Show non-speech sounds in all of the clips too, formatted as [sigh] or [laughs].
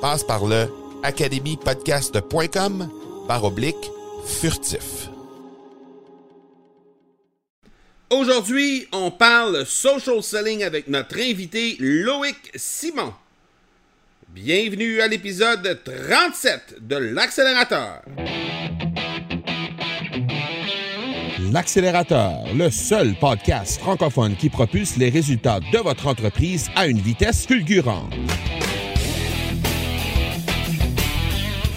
Passe par le academypodcast.com par oblique furtif. Aujourd'hui, on parle social selling avec notre invité Loïc Simon. Bienvenue à l'épisode 37 de l'accélérateur. L'accélérateur, le seul podcast francophone qui propulse les résultats de votre entreprise à une vitesse fulgurante.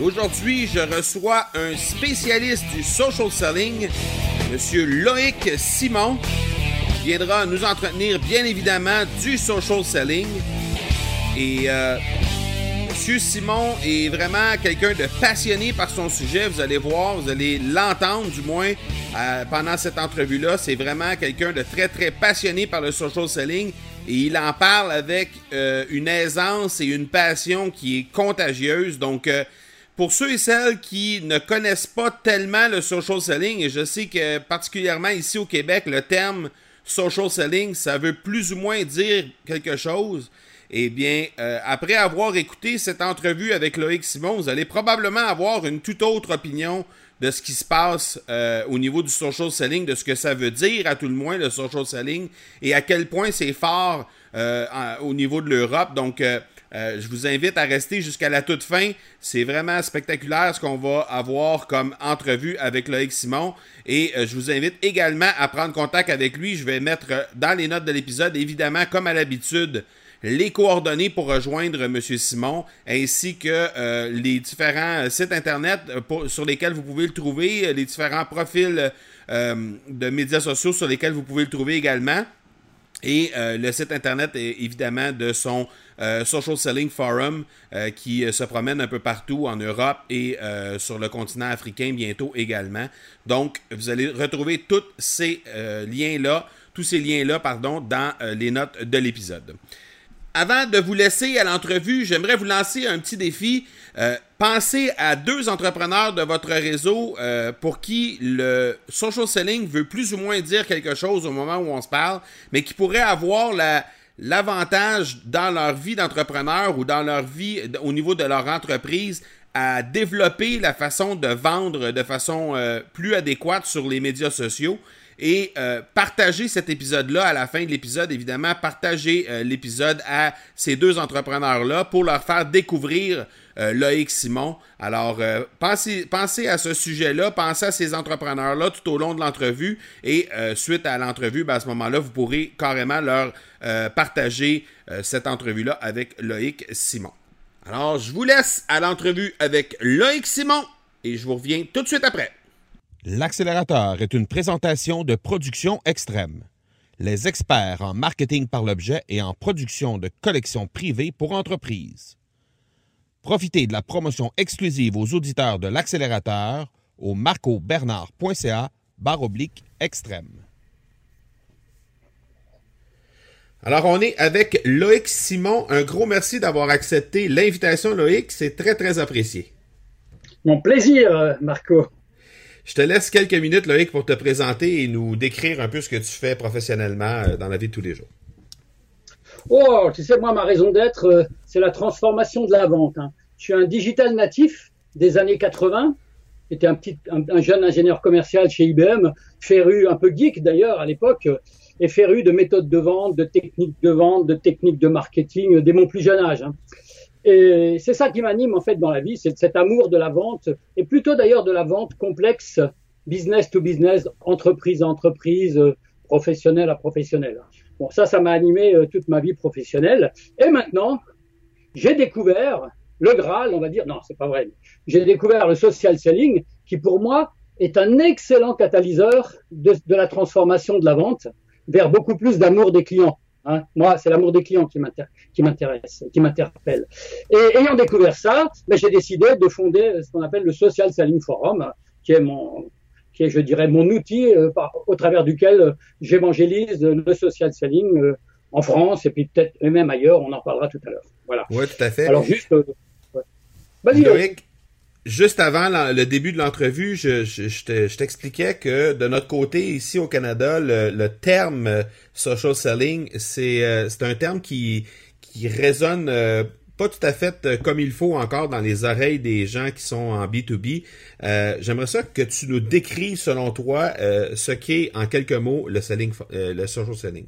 Aujourd'hui, je reçois un spécialiste du social selling, Monsieur Loïc Simon, qui viendra nous entretenir bien évidemment du social selling. Et euh, Monsieur Simon est vraiment quelqu'un de passionné par son sujet. Vous allez voir, vous allez l'entendre du moins euh, pendant cette entrevue-là. C'est vraiment quelqu'un de très très passionné par le social selling et il en parle avec euh, une aisance et une passion qui est contagieuse. Donc, euh, pour ceux et celles qui ne connaissent pas tellement le social selling, et je sais que particulièrement ici au Québec, le terme social selling, ça veut plus ou moins dire quelque chose. Eh bien, euh, après avoir écouté cette entrevue avec Loïc Simon, vous allez probablement avoir une toute autre opinion de ce qui se passe euh, au niveau du social selling, de ce que ça veut dire à tout le moins le social selling et à quel point c'est fort euh, au niveau de l'Europe. Donc, je vous invite à rester jusqu'à la toute fin. C'est vraiment spectaculaire ce qu'on va avoir comme entrevue avec Loïc Simon. Et je vous invite également à prendre contact avec lui. Je vais mettre dans les notes de l'épisode, évidemment, comme à l'habitude, les coordonnées pour rejoindre M. Simon, ainsi que euh, les différents sites Internet euh, sur lesquels vous pouvez le trouver, euh, les différents profils de médias sociaux sur lesquels vous pouvez le trouver également. Et le site internet évidemment de son Social Selling Forum qui se promène un peu partout en Europe et sur le continent africain bientôt également. Donc, vous allez retrouver tous ces liens-là, tous ces liens-là, pardon, dans les notes de l'épisode avant de vous laisser à l'entrevue, j'aimerais vous lancer un petit défi. Euh, pensez à deux entrepreneurs de votre réseau euh, pour qui le social selling veut plus ou moins dire quelque chose au moment où on se parle, mais qui pourrait avoir l'avantage dans leur vie d'entrepreneur ou dans leur vie au niveau de leur entreprise à développer la façon de vendre de façon euh, plus adéquate sur les médias sociaux et euh, partagez cet épisode-là à la fin de l'épisode, évidemment. Partagez euh, l'épisode à ces deux entrepreneurs-là pour leur faire découvrir euh, Loïc Simon. Alors, pensez, pensez à ce sujet-là, pensez à ces entrepreneurs-là tout au long de l'entrevue et suite à l'entrevue, ben, à ce moment-là, vous pourrez carrément leur partager cette entrevue-là avec Loïc Simon. Alors, je vous laisse à l'entrevue avec Loïc Simon et je vous reviens tout de suite après. L'accélérateur est une présentation de production extrême. Les experts en marketing par l'objet et en production de collections privées pour entreprises. Profitez de la promotion exclusive aux auditeurs de l'accélérateur au marcobernard.ca barre oblique extrême. Alors, on est avec Loïc Simon. Un gros merci d'avoir accepté l'invitation, Loïc. C'est très, très apprécié. Mon plaisir, Marco. Je te laisse quelques minutes, Loïc, pour te présenter et nous décrire un peu ce que tu fais professionnellement euh, dans la vie de tous les jours. Oh, tu sais, moi, ma raison d'être, euh, c'est la transformation de la vente. Hein. Je suis un digital natif des années 80. J'étais un, petit, un, jeune ingénieur commercial chez IBM, féru, un peu geek d'ailleurs à l'époque, et féru de méthodes de vente, de techniques de vente, de techniques de marketing dès mon plus jeune âge. Hein. Et c'est ça qui m'anime en fait dans la vie, c'est cet amour de la vente, et plutôt d'ailleurs de la vente complexe, business to business, entreprise à entreprise, professionnel à professionnel. Bon, ça, ça m'a animé euh, toute ma vie professionnelle. Et maintenant, j'ai découvert le Graal, on va dire, non, c'est pas vrai. J'ai découvert le social selling, qui pour moi est un excellent catalyseur de, la transformation de la vente vers beaucoup plus d'amour des clients. Hein. Moi, c'est l'amour des clients qui m'intéresse, qui m'interpelle. Et ayant découvert ça, ben, j'ai décidé de fonder ce qu'on appelle le Social Selling Forum, qui est mon, qui est, je dirais, mon outil euh, par, au travers duquel euh, j'évangélise le social selling euh, en France et puis peut-être même ailleurs. On en parlera tout à l'heure. Voilà. Oui, tout à fait. Alors juste, vas-y. Juste avant le début de l'entrevue, je, je, je t'expliquais que de notre côté, ici au Canada, le, le terme social selling, c'est un terme qui, qui résonne pas tout à fait euh, comme il faut encore dans les oreilles des gens qui sont en B2B. Euh, J'aimerais ça que tu nous décrives, selon toi, euh, ce qu'est en quelques mots le social selling.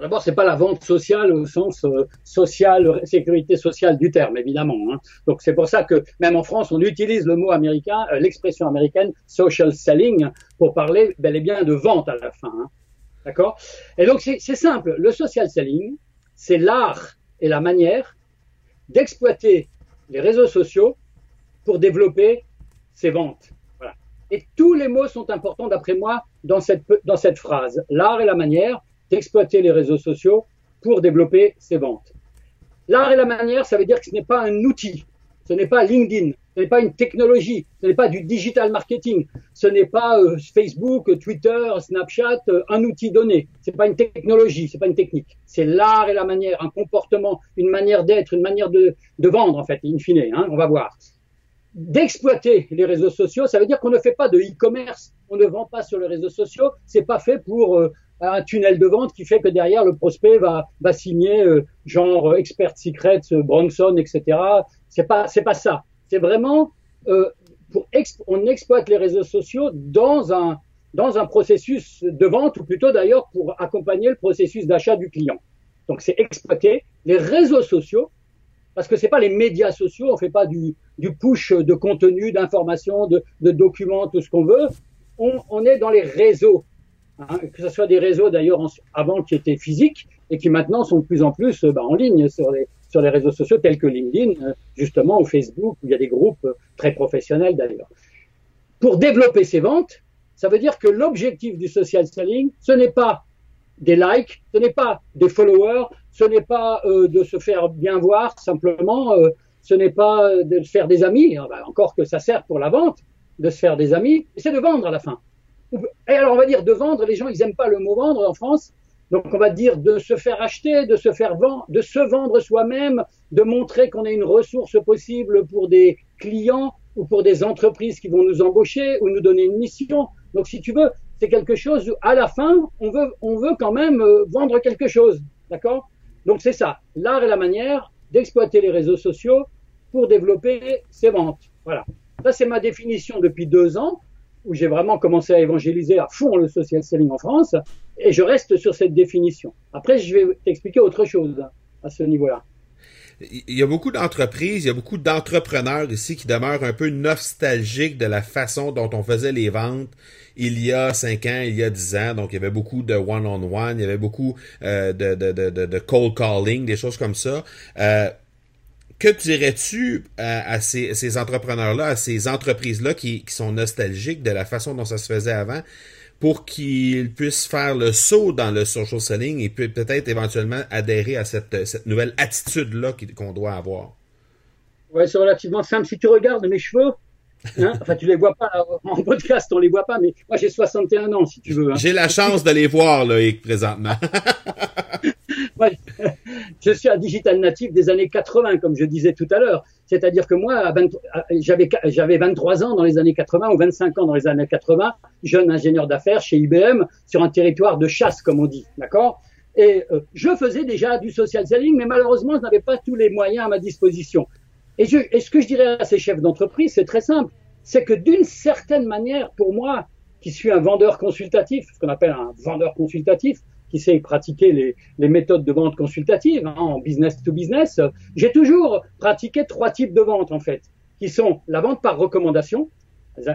D'abord, c'est pas la vente sociale au sens social, sécurité sociale du terme, évidemment. Hein. Donc c'est pour ça que même en France, on utilise le mot américain, l'expression américaine social selling pour parler bel et bien de vente à la fin. Hein. D'accord? Et donc c'est simple. Le social selling, c'est l'art et la manière d'exploiter les réseaux sociaux pour développer ses ventes. Voilà. Et tous les mots sont importants d'après moi dans cette, phrase. L'art et la manière d'exploiter les réseaux sociaux pour développer ses ventes. L'art et la manière, ça veut dire que ce n'est pas un outil, ce n'est pas LinkedIn, ce n'est pas une technologie, ce n'est pas du digital marketing, ce n'est pas euh, Facebook, Twitter, Snapchat, euh, un outil donné. C'est pas une technologie, c'est pas une technique. C'est l'art et la manière, un comportement, une manière d'être, une manière de, vendre en fait, in fine. Hein, on va voir. D'exploiter les réseaux sociaux, ça veut dire qu'on ne fait pas de e-commerce, on ne vend pas sur les réseaux sociaux. C'est pas fait pour euh, un tunnel de vente qui fait que derrière le prospect va, signer genre Expert Secrets, Bronson, etc. C'est pas c'est pas ça. C'est vraiment euh, pour on exploite les réseaux sociaux dans un dans un processus de vente ou plutôt d'ailleurs pour accompagner le processus d'achat du client. Donc c'est exploiter les réseaux sociaux parce que c'est pas les médias sociaux, on fait pas du, push de contenu, d'informations, de, documents, tout ce qu'on veut. On, est dans les réseaux, hein, que ce soit des réseaux d'ailleurs avant qui étaient physiques et qui maintenant sont de plus en plus bah, en ligne sur les, sur les réseaux sociaux tels que LinkedIn, euh, justement, ou Facebook, où il y a des groupes euh, très professionnels d'ailleurs. Pour développer ses ventes, ça veut dire que l'objectif du social selling, ce n'est pas des likes, ce n'est pas des followers, ce n'est pas euh, de se faire bien voir simplement, ce n'est pas de se faire des amis, ah bah, encore que ça sert pour la vente, de se faire des amis, c'est de vendre à la fin. Et alors on va dire de vendre, les gens ils aiment pas le mot vendre en France, donc on va dire de se faire acheter, de se faire vendre, de se vendre soi-même, de montrer qu'on est une ressource possible pour des clients ou pour des entreprises qui vont nous embaucher ou nous donner une mission. Donc si tu veux, c'est quelque chose où à la fin, on veut, on veut quand même euh, vendre quelque chose. D'accord? Donc c'est ça, l'art et la manière d'exploiter les réseaux sociaux pour développer ses ventes. Voilà. Ça, c'est ma définition depuis deux ans où j'ai vraiment commencé à évangéliser à fond le social selling en France, et je reste sur cette définition. Après, je vais t'expliquer autre chose à ce niveau-là. Il y a beaucoup d'entreprises, il y a beaucoup d'entrepreneurs ici qui demeurent un peu nostalgiques de la façon dont on faisait les ventes il y a cinq ans, il y a dix ans. Donc, il y avait beaucoup de one-on-one, il y avait beaucoup euh, de, cold calling, des choses comme ça. Euh, que dirais-tu à, ces, entrepreneurs-là, à ces entreprises-là qui, sont nostalgiques de la façon dont ça se faisait avant, pour qu'ils puissent faire le saut dans le social selling et peut-être éventuellement adhérer à cette, nouvelle attitude-là qu'on doit avoir? Ouais, c'est relativement simple. Si tu regardes mes cheveux, hein, [laughs] enfin tu les vois pas en podcast, on les voit pas, mais moi j'ai 61 ans si tu veux. Hein. J'ai la chance de les voir là, présentement. [laughs] [laughs] je suis un digital natif des années 80, comme je disais tout à l'heure. C'est-à-dire que moi, j'avais j'avais 23 ans dans les années 80 ou 25 ans dans les années 80, jeune ingénieur d'affaires chez IBM sur un territoire de chasse, comme on dit, d'accord? Et euh, je faisais déjà du social selling, mais malheureusement, je n'avais pas tous les moyens à ma disposition. Et ce que je dirais à ces chefs d'entreprise, c'est très simple, c'est que d'une certaine manière, pour moi, qui suis un vendeur consultatif, ce qu'on appelle un vendeur consultatif, qui sait pratiquer les, méthodes de vente consultative hein, en business to business, j'ai toujours pratiqué trois types de vente en fait, qui sont la vente par recommandation,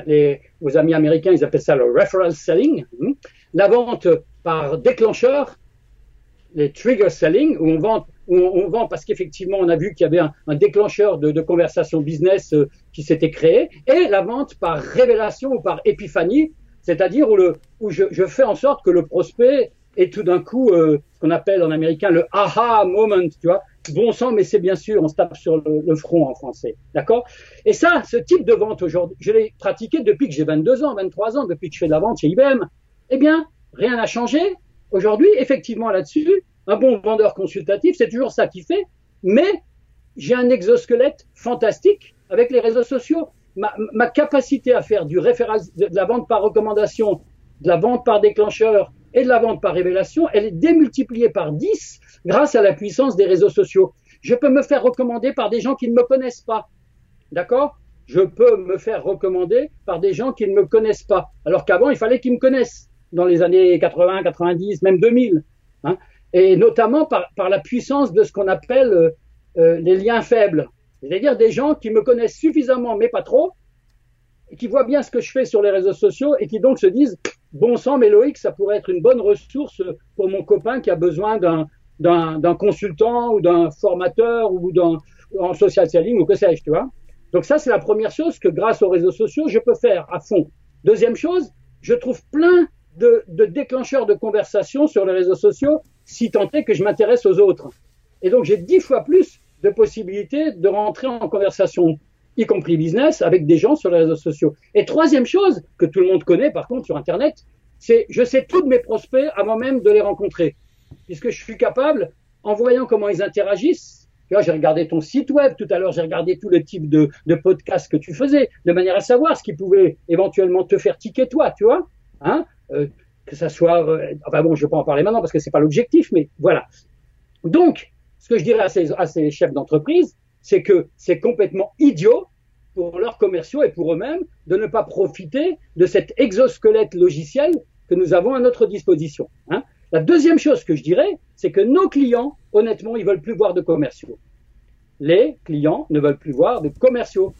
les, vos amis américains ils appellent ça le referral selling, hein, la vente par déclencheur, les trigger selling, où on vend, où on, vend parce qu'effectivement on a vu qu'il y avait un, déclencheur de, conversation business euh, qui s'était créé, et la vente par révélation ou par épiphanie, c'est-à-dire où, le, où je, fais en sorte que le prospect et tout d'un coup, euh, ce qu'on appelle en américain le aha moment, tu vois. Bon sang, mais c'est bien sûr, on se tape sur le, front en français, d'accord? Et ça, ce type de vente aujourd'hui, je l'ai pratiqué depuis que j'ai 22 ans, 23 ans, depuis que je fais de la vente chez IBM. Eh bien, rien n'a changé. Aujourd'hui, effectivement, là-dessus, un bon vendeur consultatif, c'est toujours ça qui fait, mais j'ai un exosquelette fantastique avec les réseaux sociaux. Ma, ma capacité à faire du référal, de la vente par recommandation, de la vente par déclencheur, et de la vente par révélation, elle est démultipliée par 10 grâce à la puissance des réseaux sociaux. Je peux me faire recommander par des gens qui ne me connaissent pas. D'accord? Je peux me faire recommander par des gens qui ne me connaissent pas. Alors qu'avant, il fallait qu'ils me connaissent dans les années 80, 90, même 2000. Hein et notamment par, par, la puissance de ce qu'on appelle euh, euh, les liens faibles. C'est-à-dire des gens qui me connaissent suffisamment, mais pas trop, et qui voient bien ce que je fais sur les réseaux sociaux et qui donc se disent bon sang, mais Loïc, ça pourrait être une bonne ressource pour mon copain qui a besoin d'un consultant ou d'un formateur ou d'un en social selling ou que sais-je, tu vois. Donc ça, c'est la première chose que grâce aux réseaux sociaux, je peux faire à fond. Deuxième chose, je trouve plein de, de déclencheurs de conversation sur les réseaux sociaux, si tant est que je m'intéresse aux autres. Et donc j'ai dix fois plus de possibilités de rentrer en conversation y compris business, avec des gens sur les réseaux sociaux. Et troisième chose, que tout le monde connaît par contre sur Internet, c'est je sais tous mes prospects avant même de les rencontrer. Puisque je suis capable, en voyant comment ils interagissent, tu vois, j'ai regardé ton site web tout à l'heure, j'ai regardé tout le type de, de podcasts que tu faisais, de manière à savoir ce qui pouvait éventuellement te faire tiquer toi, tu vois, hein, euh, que ça soit, euh, enfin bon, je vais pas en parler maintenant parce que c'est pas l'objectif, mais voilà. Donc, ce que je dirais à ces, à ces chefs d'entreprise, c'est que c'est complètement idiot pour leurs commerciaux et pour eux-mêmes de ne pas profiter de cet exosquelette logiciel que nous avons à notre disposition. Hein. La deuxième chose que je dirais, c'est que nos clients, honnêtement, ils veulent plus voir de commerciaux. Les clients ne veulent plus voir de commerciaux.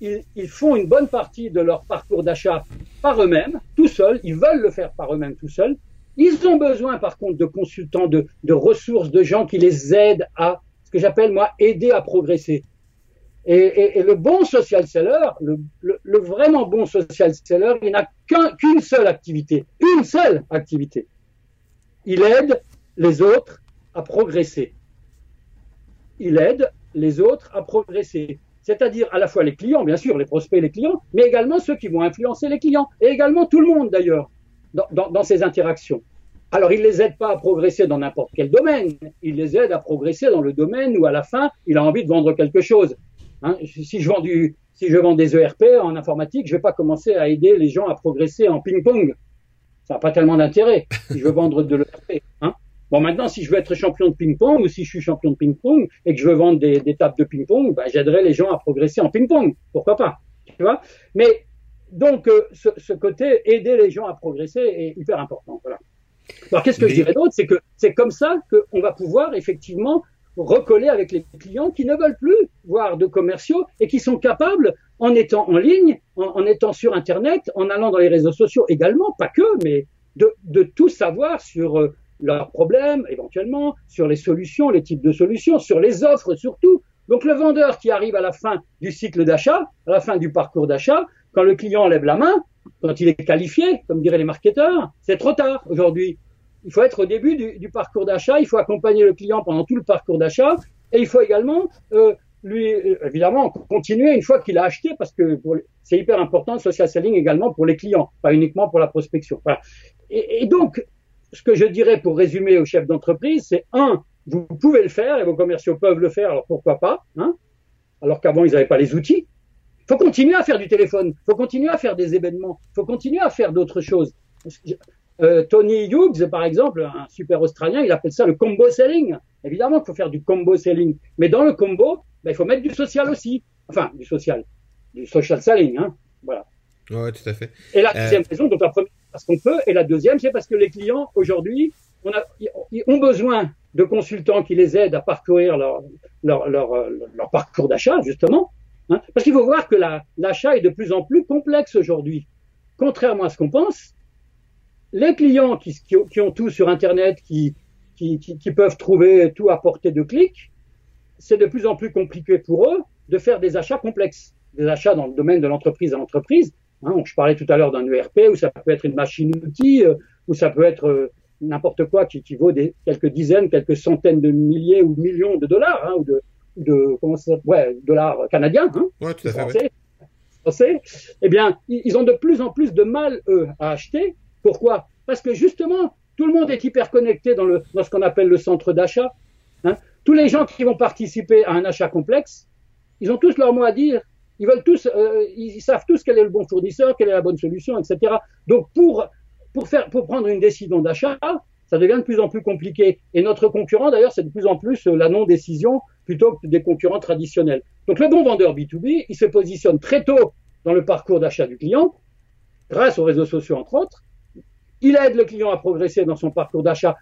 Ils, font une bonne partie de leur parcours d'achat par eux-mêmes, tout seuls. Ils veulent le faire par eux-mêmes tout seuls. Ils ont besoin, par contre, de consultants, de ressources, de gens qui les aident à ce que j'appelle moi aider à progresser. Et, le bon social seller, le, vraiment bon social seller, il n'a qu'une seule activité, une seule activité. Il aide les autres à progresser. Il aide les autres à progresser. C'est-à-dire à la fois les clients, bien sûr, les prospects et les clients, mais également ceux qui vont influencer les clients, et également tout le monde d'ailleurs, dans ces interactions. Alors, il les aide pas à progresser dans n'importe quel domaine. Il les aide à progresser dans le domaine où, à la fin, il a envie de vendre quelque chose. Hein, si je vends du, si je vends des ERP en informatique, je vais pas commencer à aider les gens à progresser en ping-pong. Ça n'a pas tellement d'intérêt. Si je veux vendre de l'ERP. Hein. Bon, maintenant, si je veux être champion de ping-pong ou si je suis champion de ping-pong et que je veux vendre des, tables de ping-pong, ben, j'aiderai les gens à progresser en ping-pong. Pourquoi pas Tu vois Mais donc, euh, ce, ce, côté aider les gens à progresser est hyper important. Voilà. Alors qu'est-ce que je dirais d'autre? C'est que c'est comme ça qu'on va pouvoir effectivement recoller avec les clients qui ne veulent plus voir de commerciaux et qui sont capables, en étant en ligne, en, étant sur Internet, en allant dans les réseaux sociaux également, pas que, mais de, de tout savoir sur euh, leurs problèmes éventuellement, sur les solutions, les types de solutions, sur les offres surtout. Donc le vendeur qui arrive à la fin du cycle d'achat, à la fin du parcours d'achat, quand le client lève la main, quand il est qualifié, comme diraient les marketeurs, c'est trop tard aujourd'hui. Il faut être au début du, parcours d'achat, il faut accompagner le client pendant tout le parcours d'achat, et il faut également euh, lui, évidemment, continuer une fois qu'il a acheté, parce que c'est hyper important le social selling également pour les clients, pas uniquement pour la prospection. Et, et, donc, ce que je dirais pour résumer aux chefs d'entreprise, c'est un, vous pouvez le faire et vos commerciaux peuvent le faire, alors pourquoi pas hein Alors qu'avant ils n'avaient pas les outils. Il faut continuer à faire du téléphone, il faut continuer à faire des événements, il faut continuer à faire d'autres choses. Euh, Tony Hughes, par exemple, un super australien, il appelle ça le combo selling. Évidemment qu'il faut faire du combo selling, mais dans le combo, ben, il faut mettre du social aussi. Enfin, du social, du social selling. Hein voilà. Oui, tout à fait. Et la deuxième euh... raison, donc la première, parce qu'on peut, et la deuxième, c'est parce que les clients, aujourd'hui, on a, ils ont besoin de consultants qui les aident à parcourir leur, leur, leur, leur parcours d'achat, justement. Hein parce qu'il faut voir que l'achat est de plus en plus complexe aujourd'hui. Contrairement à ce qu'on pense, les clients qui, ont tout sur Internet, qui, peuvent trouver tout à portée de clic, c'est de plus en plus compliqué pour eux de faire des achats complexes, des achats dans le domaine de l'entreprise à l'entreprise. Hein, je parlais tout à l'heure d'un ERP, où ça peut être une machine-outil, euh, ou ça peut être euh, n'importe quoi qui, qui vaut quelques dizaines, quelques centaines de milliers ou millions de dollars, hein, de comment ça, ouais, dollars canadiens, hein, ouais, tout à fait, français, français, eh bien, ils ont de plus en plus de mal, eux, à acheter. Pourquoi? Parce que justement, tout le monde est hyper connecté dans, le, dans ce qu'on appelle le centre d'achat. Hein. Tous les gens qui vont participer à un achat complexe, ils ont tous leur mot à dire. Ils veulent tous, euh, ils savent tous quel est le bon fournisseur, quelle est la bonne solution, etc. Donc, pour pour faire, pour prendre une décision d'achat, ça devient de plus en plus compliqué. Et notre concurrent, d'ailleurs, c'est de plus en plus la non-décision plutôt que des concurrents traditionnels. Donc, le bon vendeur B2B, il se positionne très tôt dans le parcours d'achat du client, grâce aux réseaux sociaux, entre autres. Il aide le client à progresser dans son parcours d'achat.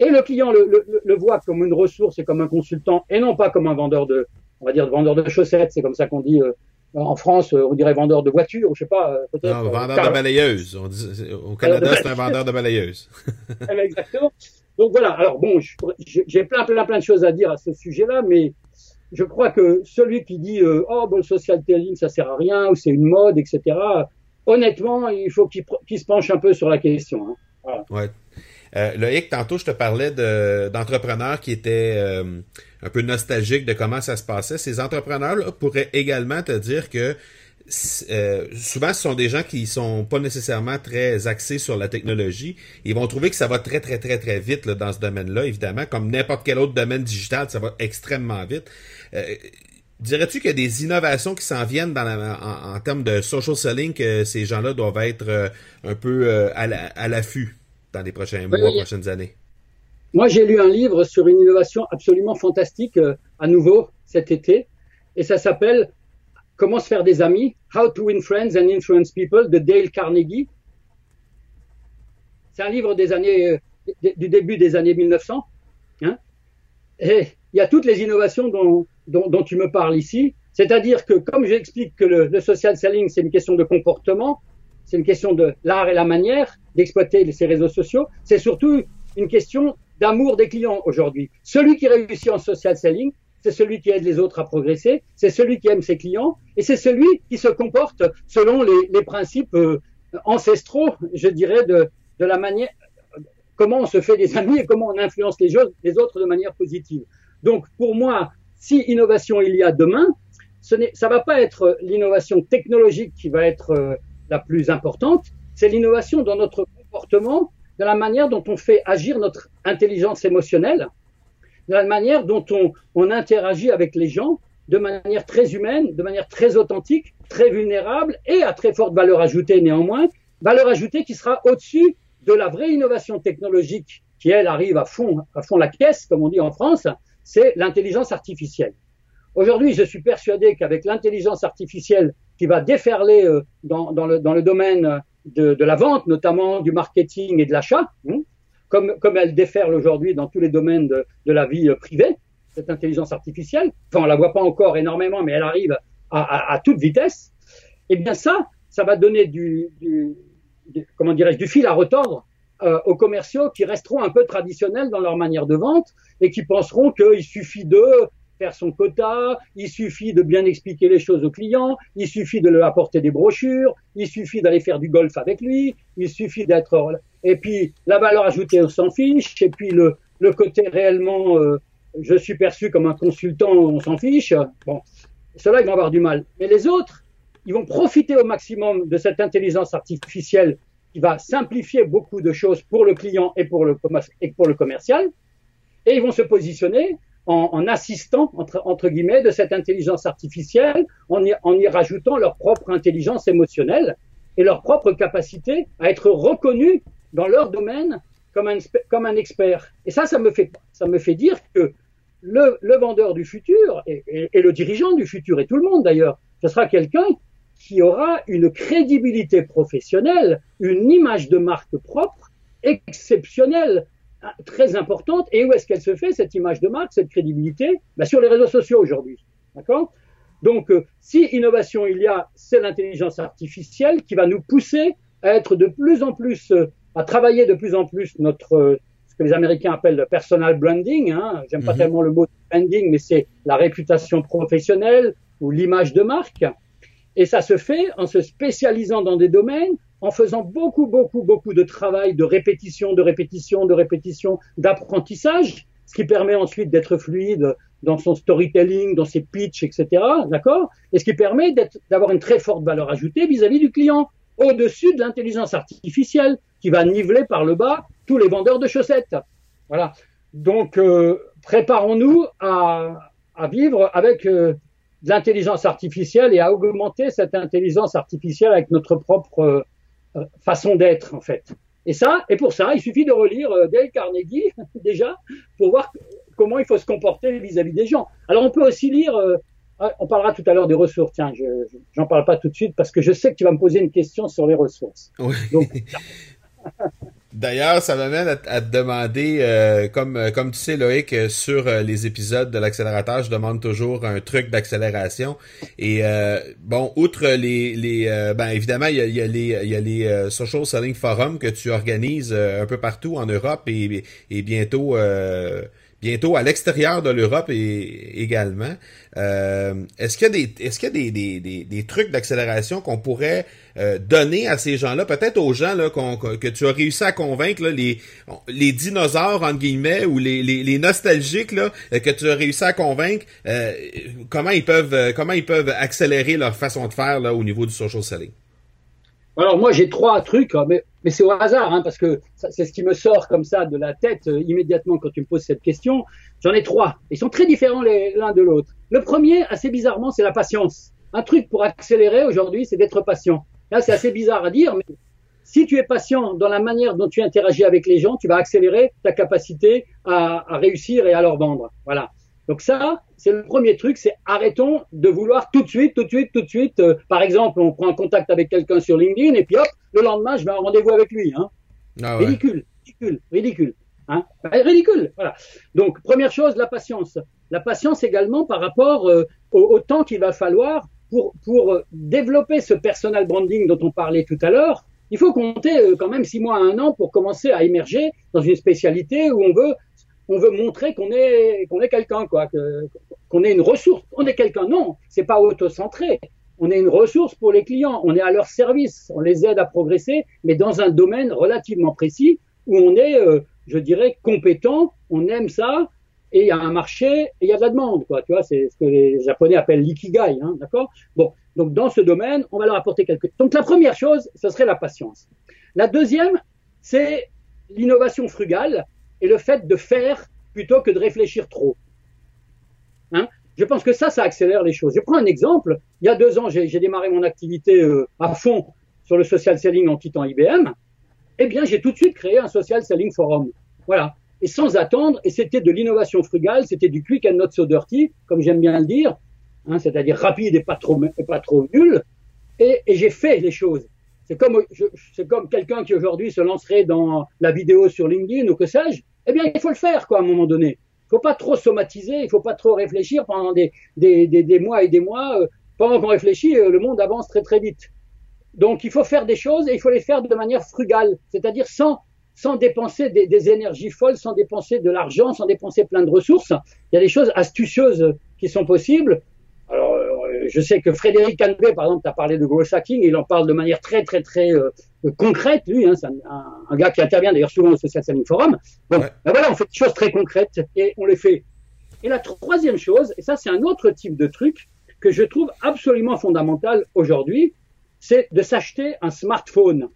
Et le client le, le, le, voit comme une ressource et comme un consultant, et non pas comme un vendeur de, on va dire, de vendeur de chaussettes. C'est comme ça qu'on dit euh, en France, on dirait vendeur de voitures, je sais pas, euh, peut-être. Non, vendeur car... de. On dit, au Canada, c'est un vendeur de balayeuses. [laughs] Exactement. Donc voilà. Alors bon, j'ai plein, plein, plein de choses à dire à ce sujet-là, mais je crois que celui qui dit euh, oh bon, le social telling ça sert à rien ou c'est une mode, etc. Honnêtement, il faut qu'il qu se penche un peu sur la question. Hein. Ouais. Euh, Loïc, tantôt, je te parlais d'entrepreneurs qui étaient euh, un peu nostalgiques de comment ça se passait. Ces entrepreneurs-là pourraient également te dire que euh, souvent, ce sont des gens qui sont pas nécessairement très axés sur la technologie. Ils vont trouver que ça va très, très, très, très vite là, dans ce domaine-là, évidemment. Comme n'importe quel autre domaine digital, ça va extrêmement vite. Euh, Dirais-tu qu'il y a des innovations qui s'en viennent dans la, en, en, termes de social selling que ces gens-là doivent être euh, un peu à l'affût dans les prochains mois, oui, prochaines années? Moi, j'ai lu un livre sur une innovation absolument fantastique à nouveau cet été, et ça s'appelle Comment se faire des amis, How to Win Friends and Influence People de Dale Carnegie. C'est un livre des années, du début des années 1900. Hein il y a toutes les innovations dont, tu me parles ici. C'est-à-dire que, comme j'explique que le, social selling, c'est une question de comportement, c'est une question de l'art et la manière d'exploiter ces réseaux sociaux, c'est surtout une question d'amour des clients aujourd'hui. Celui qui réussit en social selling, c'est celui qui aide les autres à progresser, c'est celui qui aime ses clients, et c'est celui qui se comporte selon les, principes euh, ancestraux, je dirais, de, la manière, comment on se fait des amis et comment on influence les, autres de manière positive. Donc, pour moi, si innovation il y a demain, ce ça va pas être l'innovation technologique qui va être euh, la plus importante, c'est l'innovation dans notre comportement, dans la manière dont on fait agir notre intelligence émotionnelle, la manière dont on, on interagit avec les gens de manière très humaine, de manière très authentique, très vulnérable et à très forte valeur ajoutée néanmoins, valeur ajoutée qui sera au-dessus de la vraie innovation technologique qui, elle, arrive à fond, à fond la caisse, comme on dit en France, c'est l'intelligence artificielle. Aujourd'hui, je suis persuadé qu'avec l'intelligence artificielle qui va déferler euh, dans, dans, le, dans le domaine de, de, la vente, notamment du marketing et de l'achat, hein, comme, comme elle déferle aujourd'hui dans tous les domaines de, de, la vie privée, cette intelligence artificielle, enfin on la voit pas encore énormément, mais elle arrive à, à, à toute vitesse, eh bien ça, ça va donner du, du, comment dirais-je, du fil à retordre euh, aux commerciaux qui resteront un peu traditionnels dans leur manière de vente et qui penseront qu'il suffit de faire son quota, il suffit de bien expliquer les choses au client, il suffit de lui apporter des brochures, il suffit d'aller faire du golf avec lui, il suffit d'être... Et puis la valeur ajoutée, on s'en fiche, et puis le, le côté réellement euh, je suis perçu comme un consultant, on s'en fiche. Bon, ceux-là, ils vont avoir du mal. Mais les autres, ils vont profiter au maximum de cette intelligence artificielle qui va simplifier beaucoup de choses pour le client et pour le, et pour le commercial. Et ils vont se positionner en, assistant, entre, guillemets, de cette intelligence artificielle, en y, en y rajoutant leur propre intelligence émotionnelle et leur propre capacité à être reconnus dans leur domaine comme un, comme un expert. Et ça, ça me fait, ça me fait dire que le, le vendeur du futur et, le dirigeant du futur et tout le monde d'ailleurs, ce sera quelqu'un qui aura une crédibilité professionnelle, une image de marque propre exceptionnelle, très importante. Et où est-ce qu'elle se fait, cette image de marque, cette crédibilité? Ben, Sur les réseaux sociaux aujourd'hui. D'accord? Donc, euh, si innovation il y a, c'est l'intelligence artificielle qui va nous pousser à être de plus en plus, euh, à travailler de plus en plus notre, euh, ce que les Américains appellent le personal branding. Hein. J'aime pas mm -hmm. tellement le mot branding, mais c'est la réputation professionnelle ou l'image de marque. Et ça se fait en se spécialisant dans des domaines, en faisant beaucoup, beaucoup, beaucoup de travail de répétition, de répétition, de répétition, d'apprentissage, ce qui permet ensuite d'être fluide dans son storytelling, dans ses pitchs, etc. D'accord? Et ce qui permet d'avoir une très forte valeur ajoutée vis-à-vis -vis du client, au-dessus de l'intelligence artificielle qui va niveler par le bas tous les vendeurs de chaussettes. Voilà. Donc, euh, préparons-nous à, à, vivre avec euh, l'intelligence artificielle et à augmenter cette intelligence artificielle avec notre propre euh, façon d'être, en fait. Et ça, et pour ça, il suffit de relire euh, Dale Carnegie, [laughs] déjà, pour voir comment il faut se comporter vis-à-vis -vis des gens. Alors, on peut aussi lire, euh, on parlera tout à l'heure des ressources. Tiens, je j'en parle pas tout de suite parce que je sais que tu vas me poser une question sur les ressources. Oui. Donc, [laughs] D'ailleurs, ça m'amène à, te demander, euh, comme comme tu sais Loïc, sur euh, les épisodes de l'accélérateur, je demande toujours un truc d'accélération. Et euh, bon, outre les les, ben évidemment il y a, y a les y a les social selling forums que tu organises un peu partout en Europe et, et bientôt bientôt à l'extérieur de l'Europe également. Euh, est-ce qu'il y a des est-ce qu'il y a des, des, des, trucs d'accélération qu'on pourrait euh, donner à ces gens-là, peut-être aux gens là qu'on, que tu as réussi à convaincre là, les les dinosaures entre guillemets ou les, les, nostalgiques là que tu as réussi à convaincre euh, comment ils peuvent comment ils peuvent accélérer leur façon de faire là au niveau du social selling? Alors moi j'ai trois trucs, mais, mais c'est au hasard, hein, parce que c'est ce qui me sort comme ça de la tête euh, immédiatement quand tu me poses cette question. J'en ai trois. Ils sont très différents l'un de l'autre. Le premier, assez bizarrement, c'est la patience. Un truc pour accélérer aujourd'hui, c'est d'être patient. Là, c'est assez bizarre à dire, mais si tu es patient dans la manière dont tu interagis avec les gens, tu vas accélérer ta capacité à, à réussir et à leur vendre. Voilà. Donc ça, c'est le premier truc, c'est arrêtons de vouloir tout de suite, tout de suite, tout de suite. Euh, par exemple, on prend contact avec quelqu'un sur LinkedIn et puis hop, le lendemain, je vais en rendez-vous avec lui. Hein. Ah ouais. Ridicule, ridicule, ridicule. Hein ridicule. Voilà. Donc première chose, la patience. La patience également par rapport euh, au, au, temps qu'il va falloir pour pour euh, développer ce personal branding dont on parlait tout à l'heure. Il faut compter euh, quand même six mois à un an pour commencer à émerger dans une spécialité où on veut on veut montrer qu'on est qu'on est quelqu'un quoi, qu'on est une ressource. On est quelqu'un. Non, c'est pas autocentré. On est une ressource pour les clients. On est à leur service. On les aide à progresser, mais dans un domaine relativement précis où on est, euh, je dirais, compétent. On aime ça. Et il y a un marché et il y a de la demande, quoi. Tu vois, c'est ce que les Japonais appellent l'ikigai, hein, d'accord? Bon, donc dans ce domaine, on va leur apporter quelque. Donc la première chose, ce serait la patience. La deuxième, c'est l'innovation frugale et le fait de faire plutôt que de réfléchir trop. Hein? Je pense que ça, ça accélère les choses. Je prends un exemple. Il y a deux ans, j'ai démarré mon activité euh, à fond sur le social selling en quittant IBM. Eh bien, j'ai tout de suite créé un social selling forum. Voilà. Et sans attendre, et c'était de l'innovation frugale, c'était du quick and not so dirty, comme j'aime bien le dire, hein, c'est-à-dire rapide et pas trop, nul. Et, et j'ai fait les choses. C'est comme, c'est comme quelqu'un qui aujourd'hui se lancerait dans la vidéo sur LinkedIn ou que sais-je eh bien, il faut le faire, quoi, à un moment donné. Il faut pas trop somatiser, il faut pas trop réfléchir pendant des, des, des, des mois et des mois. Euh, pendant qu'on réfléchit, euh, le monde avance très très vite. Donc, il faut faire des choses et il faut les faire de manière frugale, c'est-à-dire sans sans dépenser des, des, énergies folles, sans dépenser de l'argent, sans dépenser plein de ressources. Il y a des choses astucieuses qui sont possibles. Je sais que Frédéric Canbé, par exemple, as parlé de growth hacking, il en parle de manière très, très, très euh, concrète, lui, hein, c'est un, un, gars qui intervient d'ailleurs souvent au Social Selling Forum. Bon, ouais. ben voilà, on fait des choses très concrètes et on les fait Et la troisième chose, et ça c'est un autre type de truc que je trouve absolument fondamental aujourd'hui, c'est de s'acheter un smartphone.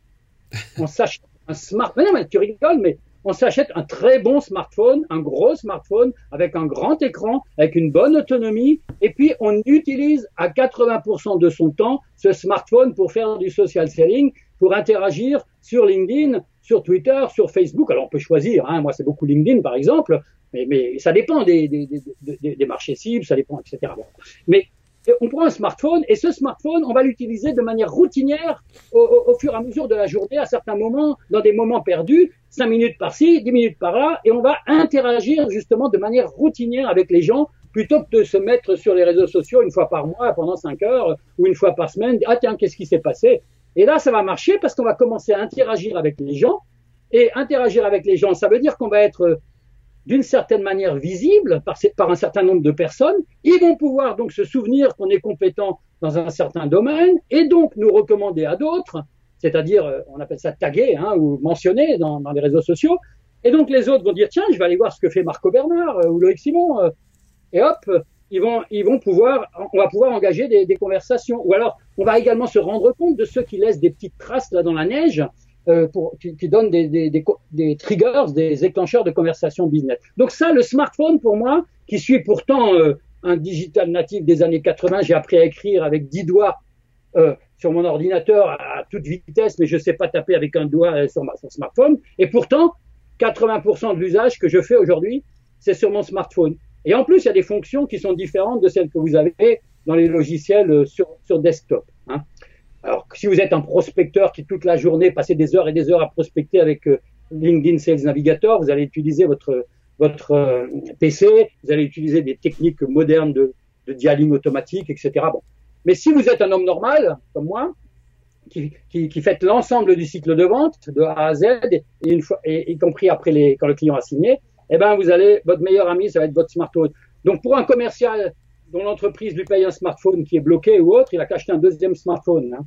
[laughs] On s'achète un smartphone. Non, mais tu rigoles, mais on s'achète un très bon smartphone, un gros smartphone avec un grand écran, avec une bonne autonomie, et puis on utilise à 80% de son temps ce smartphone pour faire du social selling, pour interagir sur LinkedIn, sur Twitter, sur Facebook. Alors on peut choisir, hein. moi c'est beaucoup LinkedIn par exemple, mais, ça dépend des, marchés cibles, ça dépend, etc. on prend un smartphone et ce smartphone, on va l'utiliser de manière routinière au, fur et à mesure de la journée, à certains moments, dans des moments perdus, 5 minutes par-ci, 10 minutes par-là, et on va interagir justement de manière routinière avec les gens plutôt que de se mettre sur les réseaux sociaux une fois par mois pendant 5 heures ou une fois par semaine. Ah tiens, qu'est-ce qui s'est passé? Et là, ça va marcher parce qu'on va commencer à interagir avec les gens. Et interagir avec les gens, ça veut dire qu'on va être d'une certaine manière visible par, par, un certain nombre de personnes. Ils vont pouvoir donc se souvenir qu'on est compétent dans un certain domaine et donc nous recommander à d'autres, c'est-à-dire, euh, on appelle ça taguer hein, ou mentionner dans, dans, les réseaux sociaux. Et donc les autres vont dire, tiens, je vais aller voir ce que fait Marco Bernard euh, ou Loïc Simon. Euh, et hop, ils vont, ils vont pouvoir, on va pouvoir engager des, des, conversations. Ou alors, on va également se rendre compte de ceux qui laissent des petites traces là dans la neige euh, pour, qui, qui donnent des, des, des, des, triggers, des déclencheurs de conversation business. Donc ça, le smartphone, pour moi, qui suis pourtant euh, un digital natif des années 80, j'ai appris à écrire avec 10 doigts euh, sur mon ordinateur à, toute vitesse, mais je sais pas taper avec un doigt euh, sur, ma, sur smartphone. Et pourtant, 80% de l'usage que je fais aujourd'hui, c'est sur mon smartphone. Et en plus, il y a des fonctions qui sont différentes de celles que vous avez dans les logiciels sur, sur desktop. Hein. Alors, si vous êtes un prospecteur qui toute la journée passez des heures et des heures à prospecter avec euh, LinkedIn Sales Navigator, vous allez utiliser votre votre euh, PC, vous allez utiliser des techniques modernes de, de dialing automatique, etc. Bon. Mais si vous êtes un homme normal, comme moi, qui, qui, qui fait l'ensemble du cycle de vente de A à Z, et une fois, et, y compris après les, quand le client a signé, eh ben vous allez, votre meilleur ami, ça va être votre smartphone. Donc pour un commercial dont l'entreprise lui paye un smartphone qui est bloqué ou autre, il a qu'à acheter un deuxième smartphone. Hein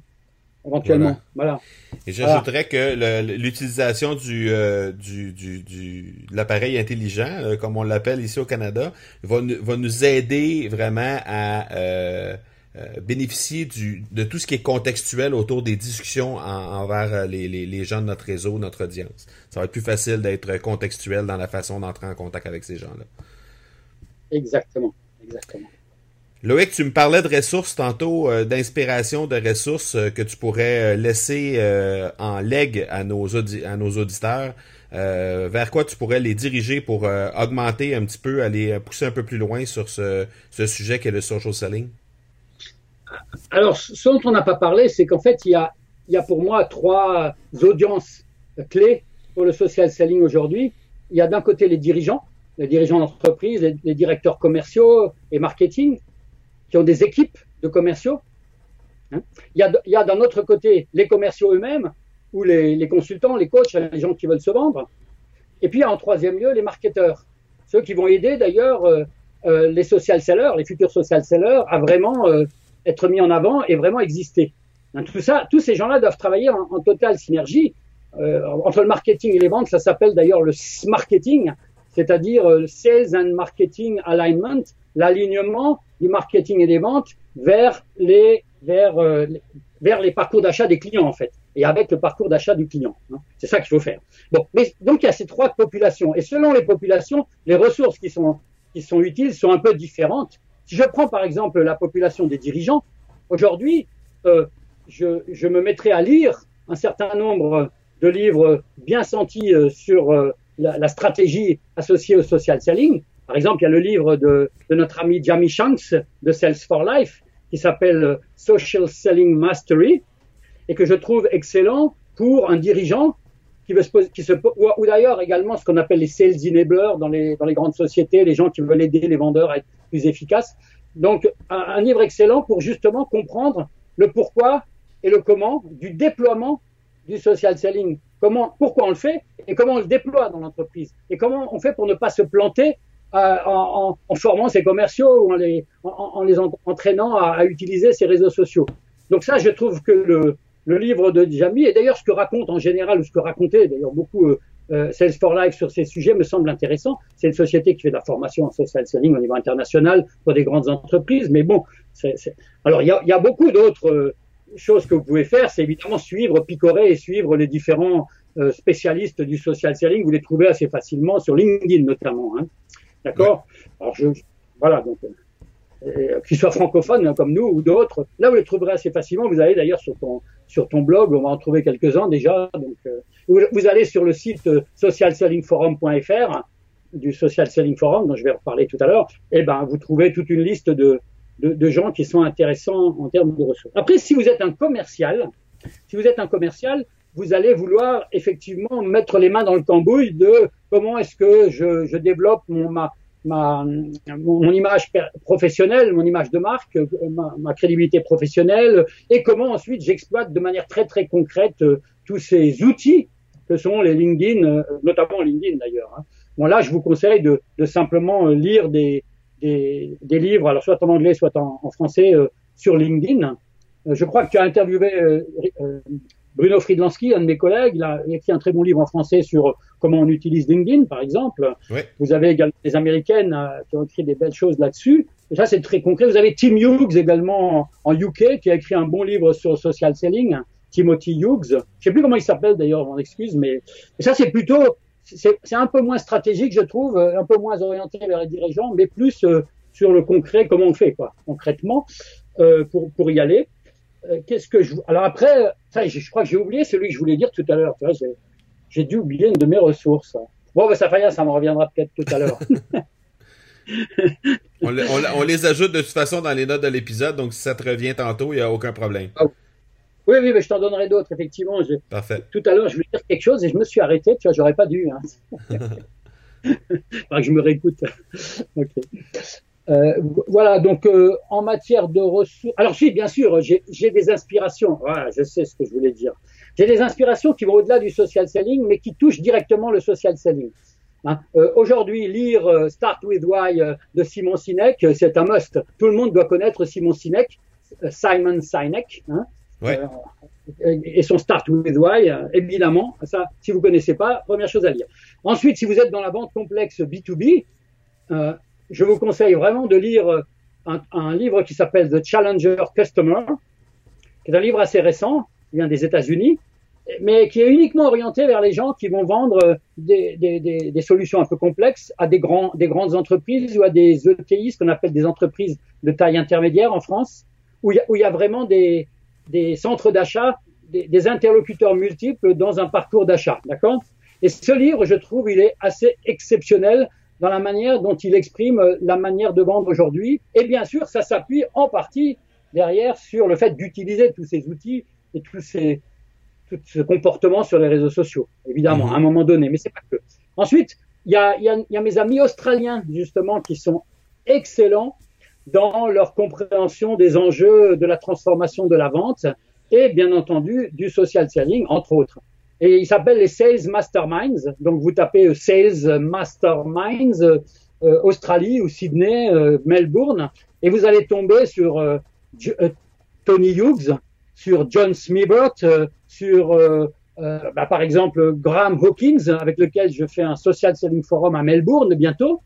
éventuellement. Voilà. Et j'ajouterais que l'utilisation du, euh, du, du, du, de l'appareil intelligent, euh, comme on l'appelle ici au Canada, va, va nous aider vraiment à euh, euh, bénéficier du, de tout ce qui est contextuel autour des discussions en, envers les, les, les, gens de notre réseau, notre audience. Ça va être plus facile d'être contextuel dans la façon d'entrer en contact avec ces gens-là. Exactement, exactement. Loïc, tu me parlais de ressources tantôt, euh, d'inspiration de ressources euh, que tu pourrais euh, laisser en legs à nos, auditeurs. vers quoi tu pourrais les diriger pour augmenter un petit peu, aller pousser un peu plus loin sur ce, sujet qu'est le social selling? Alors, ce dont on n'a pas parlé, c'est qu'en fait, il y, a, pour moi trois audiences clés pour le social selling aujourd'hui. Il y a d'un côté les dirigeants, les dirigeants d'entreprise, les directeurs commerciaux et marketing qui ont des équipes de commerciaux. Hein. Il, y a, il y a d'un autre côté les commerciaux eux-mêmes, ou les, les, consultants, les coachs, les gens qui veulent se vendre. Et puis, en troisième lieu, les marketeurs, ceux qui vont aider d'ailleurs euh, euh, les social sellers, les futurs social sellers, à vraiment euh, être mis en avant et vraiment exister. Hein, tout ça, tous ces gens-là doivent travailler en, en totale synergie euh, entre le marketing et les ventes. Ça s'appelle d'ailleurs le marketing, c'est-à-dire euh, Sales and Marketing Alignment, l'alignement du marketing et des ventes vers les vers euh, vers les parcours d'achat des clients en fait et avec le parcours d'achat du client. Hein. C'est ça qu'il faut faire. Bon, mais donc il y a ces trois populations et selon les populations, les ressources qui sont qui sont utiles sont un peu différentes. Si je prends par exemple la population des dirigeants, aujourd'hui, euh, je, je me mettrai à lire un certain nombre de livres bien sentis euh, sur la, stratégie associée au social selling. Par exemple, il y a le livre de, notre ami Jamie Shanks de Sales for Life qui s'appelle Social Selling Mastery et que je trouve excellent pour un dirigeant qui veut se poser, ou, d'ailleurs également ce qu'on appelle les sales enablers dans les, dans les grandes sociétés, les gens qui veulent aider les vendeurs à être plus efficaces. Donc, un, un livre excellent pour justement comprendre le pourquoi et le comment du déploiement du social selling. Comment, pourquoi on le fait et comment on le déploie dans l'entreprise et comment on fait pour ne pas se planter en, en, formant ses commerciaux ou en les, en, en les entraînant à, à, utiliser ces réseaux sociaux. Donc ça, je trouve que le, le livre de Jamie, et d'ailleurs ce que raconte en général, ou ce que racontait d'ailleurs beaucoup euh, euh, Life sur ces sujets me semble intéressant. C'est une société qui fait de la formation en social selling au niveau international pour des grandes entreprises. Mais bon, c'est, alors il y a, y a, beaucoup d'autres euh, choses que vous pouvez faire. C'est évidemment suivre, picorer et suivre les différents euh, spécialistes du social selling. Vous les trouvez assez facilement sur LinkedIn notamment. Hein. D'accord Alors je, voilà donc. Euh, qu'ils soient francophones hein, comme nous ou d'autres. Là, vous les trouverez assez facilement. Vous allez d'ailleurs sur ton sur ton blog, on va en trouver quelques-uns déjà. Donc, euh, vous, vous, allez sur le site euh, socialsellingforum.fr du Social Selling Forum dont je vais reparler tout à l'heure. Et eh ben, vous trouvez toute une liste de, de, de gens qui sont intéressants en termes de ressources. Après, si vous êtes un commercial, si vous êtes un commercial, vous allez vouloir effectivement mettre les mains dans le cambouis de comment est-ce que je, développe mon, ma, ma, mon, image professionnelle, mon image de marque, euh, ma, crédibilité professionnelle, et comment ensuite j'exploite de manière très très concrète euh, tous ces outils que sont les LinkedIn, euh, notamment LinkedIn d'ailleurs. Hein. Bon là, je vous conseille de, simplement lire des, livres, alors soit en anglais, soit en français, sur LinkedIn. je crois que tu as interviewé Bruno Friedlansky, un de mes collègues, il a, écrit un très bon livre en français sur comment on utilise LinkedIn, par exemple. Vous avez également des Américaines euh, qui ont écrit des belles choses là-dessus. Et ça, c'est très concret. Vous avez Tim Hughes également en UK qui a écrit un bon livre sur social selling. Timothy Hughes. Je sais plus comment il s'appelle d'ailleurs, on excuse, mais ça, c'est plutôt, c'est un peu moins stratégique, je trouve, un peu moins orienté vers les dirigeants, mais plus euh, sur le concret, comment on fait, quoi, concrètement, euh, pour, pour y aller. Euh, qu'est-ce que je... Alors après, ça, je, crois que j'ai oublié celui que je voulais dire tout à l'heure. J'ai dû oublier une de mes ressources. Bon, ben, ça fait rien, ça me reviendra peut-être tout à l'heure. [laughs] on, on, les ajoute de toute façon dans les notes de l'épisode, donc si ça te revient tantôt, il n'y a aucun problème. Ah oui, oui, mais je t'en donnerai d'autres, effectivement. Parfait. Tout à l'heure, je voulais dire quelque chose et je me suis arrêté, tu vois, j'aurais pas dû. Hein. [laughs] que je me réécoute. ok. Euh, voilà, donc euh, en matière de ressources, alors si, bien sûr, j'ai des inspirations. Voilà, je sais ce que je voulais dire. J'ai des inspirations qui vont au-delà du social selling, mais qui touchent directement le social selling. Hein. Euh, Aujourd'hui, lire euh, Start with Why de Simon Sinek, c'est un must. Tout le monde doit connaître Simon Sinek, Simon Sinek, hein, ouais. et son Start with Why, évidemment. Ça, si vous connaissez pas, première chose à lire. Ensuite, si vous êtes dans la vente complexe B2B, je vous conseille vraiment de lire euh, un, un livre qui s'appelle The Challenger Customer, qui est un livre assez récent, qui vient des États-Unis, mais qui est uniquement orienté vers les gens qui vont vendre euh, des, des, des, des solutions un peu complexes à des, grands, des grandes entreprises ou à des ETI, ce qu'on appelle des entreprises de taille intermédiaire en France, où il y a, y a vraiment des, des centres d'achat, des, des interlocuteurs multiples dans un parcours d'achat, d'accord? Et ce livre, je trouve, il est assez exceptionnel dans la manière dont il exprime la manière de vendre aujourd'hui. Et bien sûr, ça s'appuie en partie derrière sur le fait d'utiliser tous ces outils et tous ces tout ce comportement sur les réseaux sociaux, évidemment, mhm. à un moment donné, mais c'est pas que. Ensuite, il y a, y, a, y a mes amis australiens, justement, qui sont excellents dans leur compréhension des enjeux de la transformation de la vente et, bien entendu, du social selling, entre autres. Et il s'appelle les Sales Masterminds. Donc vous tapez euh, Sales Masterminds euh, euh, Australie ou Sydney, Melbourne, et vous allez tomber sur Tony Hughes, sur John Smibert, sur bah, par exemple Graham Hawkins, avec lequel je fais un social selling forum à Melbourne bientôt,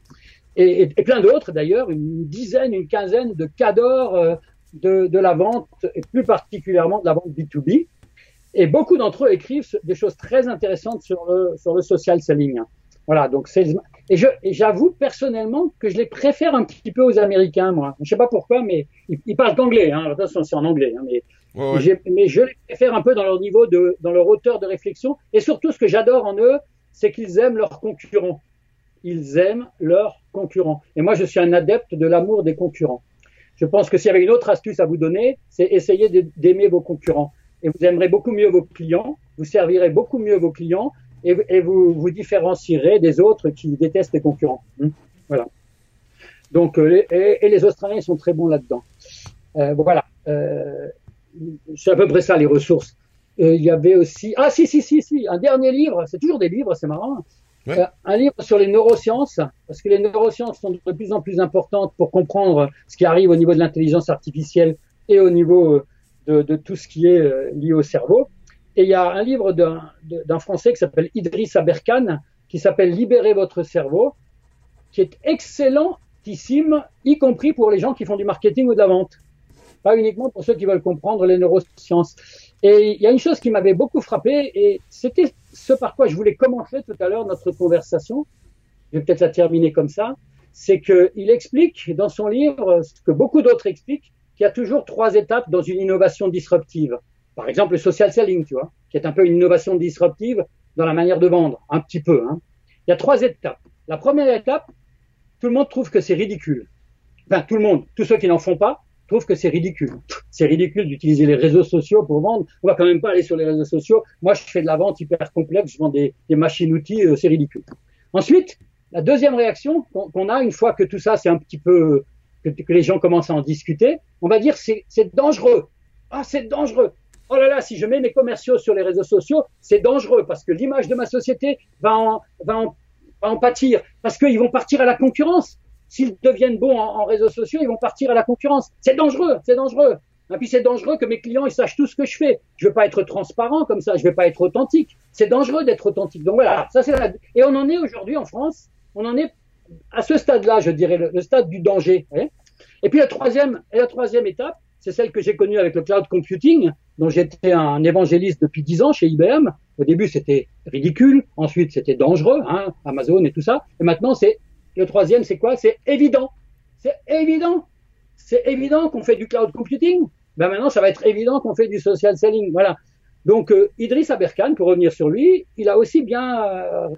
et, et, plein d'autres d'ailleurs, une dizaine, une quinzaine de cadors de, de la vente, et plus particulièrement de la vente B2B. Et beaucoup d'entre eux écrivent des choses très intéressantes sur le, sur le social selling. Voilà, donc c'est et je j'avoue personnellement que je les préfère un petit peu aux Américains, moi. Je sais pas pourquoi, mais ils, parlent anglais. Hein. Attention, c'est en anglais, hein, mais mais je les préfère un peu dans leur niveau de dans leur hauteur de réflexion. Et surtout, ce que j'adore en eux, c'est qu'ils aiment leurs concurrents. Ils aiment leurs concurrents. Et moi, je suis un adepte de l'amour des concurrents. Je pense que s'il y avait une autre astuce à vous donner, c'est essayer d'aimer vos concurrents et vous aimerez beaucoup mieux vos clients, vous servirez beaucoup mieux vos clients et, et vous vous différencierez des autres qui détestent les concurrents. Hmm. voilà. Donc, euh, et, et, les Australiens sont très bons là-dedans. Euh, voilà. Euh, c'est à peu près ça les ressources. Euh, il y avait aussi ah si si si si un dernier livre. C'est toujours des livres, c'est marrant. Euh, un livre sur les neurosciences, parce que les neurosciences sont de plus en plus importantes pour comprendre ce qui arrive au niveau de l'intelligence artificielle et au niveau de, tout ce qui est euh, lié au cerveau. Et il y a un livre d'un Français qui s'appelle Idriss Aberkan, qui s'appelle Libérez votre cerveau, qui est excellentissime, y compris pour les gens qui font du marketing ou de la vente. Pas uniquement pour ceux qui veulent comprendre les neurosciences. Et il y a une chose qui m'avait beaucoup frappé, et c'était ce par quoi je voulais commencer tout à l'heure notre conversation. Je vais peut-être la terminer comme ça. C'est qu'il explique dans son livre ce que beaucoup d'autres expliquent, qu'il y a toujours trois étapes dans une innovation disruptive. Par exemple, le social selling, tu vois, qui est un peu une innovation disruptive dans la manière de vendre, un petit peu. Hein. Il y a trois étapes. La première étape, tout le monde trouve que c'est ridicule. Enfin, tout le monde, tous ceux qui n'en font pas, trouvent que c'est ridicule. C'est ridicule d'utiliser les réseaux sociaux pour vendre. On va quand même pas aller sur les réseaux sociaux. Moi, je fais de la vente hyper complexe, je vends des, machines-outils, euh, c'est ridicule. Ensuite, la deuxième réaction qu'on a une fois que tout ça, c'est un petit peu que, que, les gens commencent à en discuter, on va dire c'est dangereux. Ah, c'est dangereux. Oh là là, si je mets mes commerciaux sur les réseaux sociaux, c'est dangereux parce que l'image de ma société va en, va en, va en pâtir parce qu'ils vont partir à la concurrence s'ils deviennent bons en, réseaux sociaux, ils vont partir à la concurrence. C'est dangereux, c'est dangereux. Et puis c'est dangereux que mes clients ils sachent tout ce que je fais. Je veux pas être transparent comme ça, je veux pas être authentique. C'est dangereux d'être authentique. Donc voilà, ça c'est la... et on en est aujourd'hui en France, on en est à ce stade-là, je dirais le, stade du danger. et puis la troisième, la troisième étape, c'est celle que j'ai connue avec le cloud computing, dont j'étais un évangéliste depuis dix ans chez IBM. Au début, c'était ridicule, ensuite c'était dangereux, hein, Amazon et tout ça, et maintenant c'est le troisième, c'est quoi? C'est évident. C'est évident. C'est évident qu'on fait du cloud computing. Ben maintenant, ça va être évident qu'on fait du social selling. Voilà. Donc, euh, Idriss Aberkan, pour revenir sur lui, il a aussi bien, euh,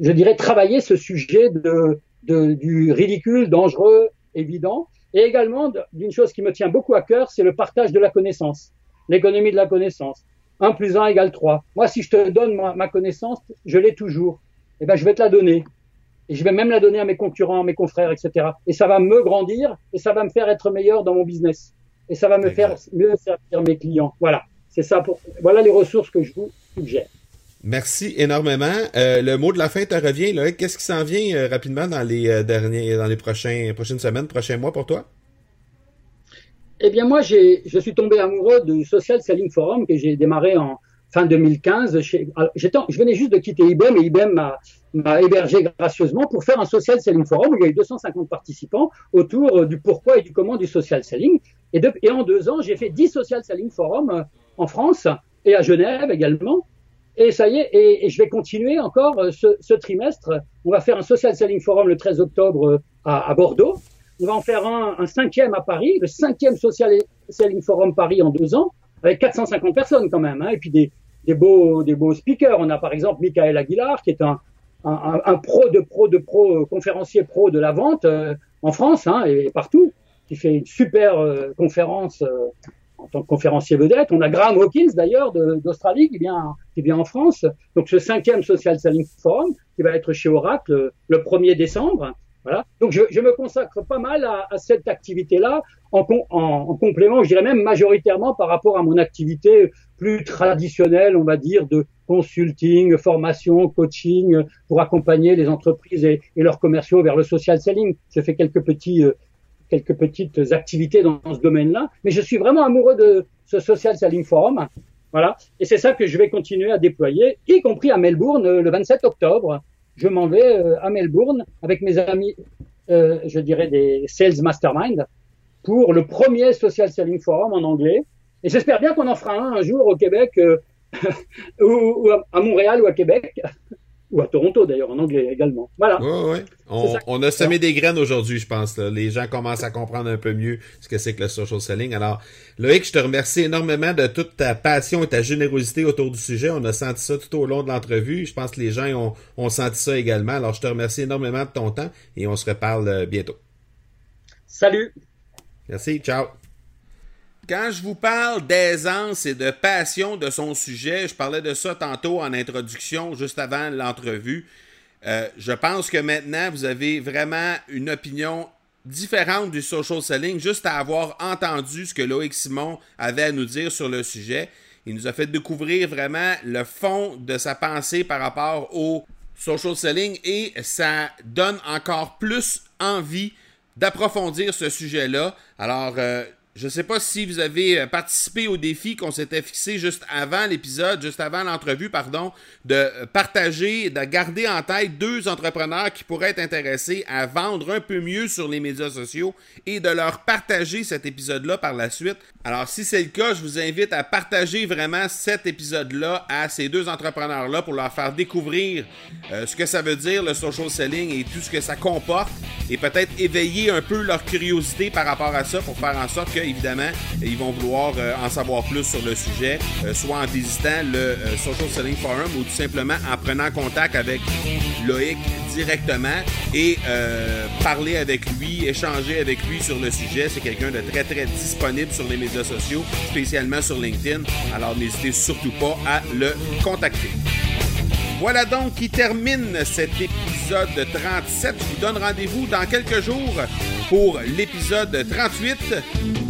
je dirais, travaillé ce sujet de, de, du ridicule, dangereux, évident, et également d'une chose qui me tient beaucoup à cœur, c'est le partage de la connaissance, l'économie de la connaissance. 1 plus 1 égale 3. Moi, si je te donne ma, ma connaissance, je l'ai toujours. Eh ben, je vais te la donner et je vais même la donner à mes concurrents, à mes confrères, etc. Et ça va me grandir et ça va me faire être meilleur dans mon business. Et ça va me faire mieux servir mes clients. Voilà. C'est ça pour, voilà les ressources que je vous suggère. Merci énormément. Euh, le mot de la fin te revient. Là. Qu'est-ce qui s'en vient euh, rapidement dans les euh, derniers, dans les prochaines semaines, prochains mois pour toi? Eh bien, moi, je suis tombé amoureux du Social Selling Forum que j'ai démarré en fin 2015. je venais juste de quitter IBM et IBM m'a, m'a hébergé gracieusement pour faire un social selling forum où il y a eu 250 participants autour du pourquoi et du comment du social selling. Et, et en deux ans, j'ai fait 10 social selling forums en France et à Genève également. Et ça y est, et, je vais continuer encore euh, ce, ce, trimestre. On va faire un social selling forum le 13 octobre à, à Bordeaux. On va en faire un, un, cinquième à Paris, le cinquième social selling forum Paris en deux ans, avec 450 personnes quand même, hein, et puis des, des beaux, des beaux speakers. On a par exemple Michael Aguilar, qui est un, un, un, pro de pro de pro, euh, conférencier pro de la vente euh, en France hein, et partout, qui fait une super euh, conférence en tant que conférencier vedette. On a Graham Hawkins d'ailleurs d'Australie qui vient qui en France. Donc ce cinquième Social Selling Forum qui va être chez Oracle le 1er décembre. Voilà. Donc je, me consacre pas mal à, cette activité-là, en, en, en, complément, je dirais même majoritairement par rapport à mon activité plus traditionnelle, on va dire, de consulting, formation, coaching, pour accompagner les entreprises et, et leurs commerciaux vers le social selling. Je fais quelques petits euh, quelques petites activités dans, ce domaine-là, mais je suis vraiment amoureux de ce social selling forum. Voilà, et c'est ça que je vais continuer à déployer, y compris à Melbourne euh, le 27 octobre je m'en vais euh, à Melbourne avec mes amis, euh, je dirais des Sales Mastermind, pour le premier Social Selling Forum en anglais. Et j'espère bien qu'on en fera un un jour au Québec, euh, [laughs] ou, à Montréal ou à Québec ou à Toronto d'ailleurs en anglais également. Voilà. Ouais, ouais. On, a semé des graines aujourd'hui, je pense. Les gens commencent à comprendre un peu mieux ce que c'est que le social selling. Alors, Loïc, je te remercie énormément de toute ta passion et ta générosité autour du sujet. On a senti ça tout au long de l'entrevue. Je pense que les gens ont, ont senti ça également. Alors, je te remercie énormément de ton temps et on se reparle euh, bientôt. Salut. Merci. Ciao. Quand je vous parle d'aisance et de passion de son sujet, je parlais de ça tantôt en introduction, juste avant l'entrevue. Euh, je pense que maintenant, vous avez vraiment une opinion différente du social selling, juste à avoir entendu ce que Loïc Simon avait à nous dire sur le sujet. Il nous a fait découvrir vraiment le fond de sa pensée par rapport au social selling et ça donne encore plus envie d'approfondir ce sujet-là. Alors, euh, Je ne sais pas si vous avez euh, participé au défi qu'on s'était fixé juste avant l'épisode, juste avant l'entrevue, pardon, de euh, partager, de garder en tête deux entrepreneurs qui pourraient être intéressés à vendre un peu mieux sur les médias sociaux et de leur partager cet épisode-là par la suite. Alors, si c'est le cas, je vous invite à partager vraiment cet épisode-là à ces deux entrepreneurs-là pour leur faire découvrir euh, ce que ça veut dire le social selling et tout ce que ça comporte et peut-être éveiller un peu leur curiosité par rapport à ça pour faire en sorte que évidemment, ils vont vouloir euh, en savoir plus sur le sujet, euh, soit en visitant le euh, Social Selling Forum ou tout simplement en prenant contact avec Loïc directement et parler avec lui, échanger avec lui sur le sujet. C'est quelqu'un de très très disponible sur les médias sociaux, spécialement sur LinkedIn. Alors n'hésitez surtout pas à le contacter. Voilà donc qui termine cet épisode 37. Je vous donne rendez-vous dans quelques jours pour l'épisode 38.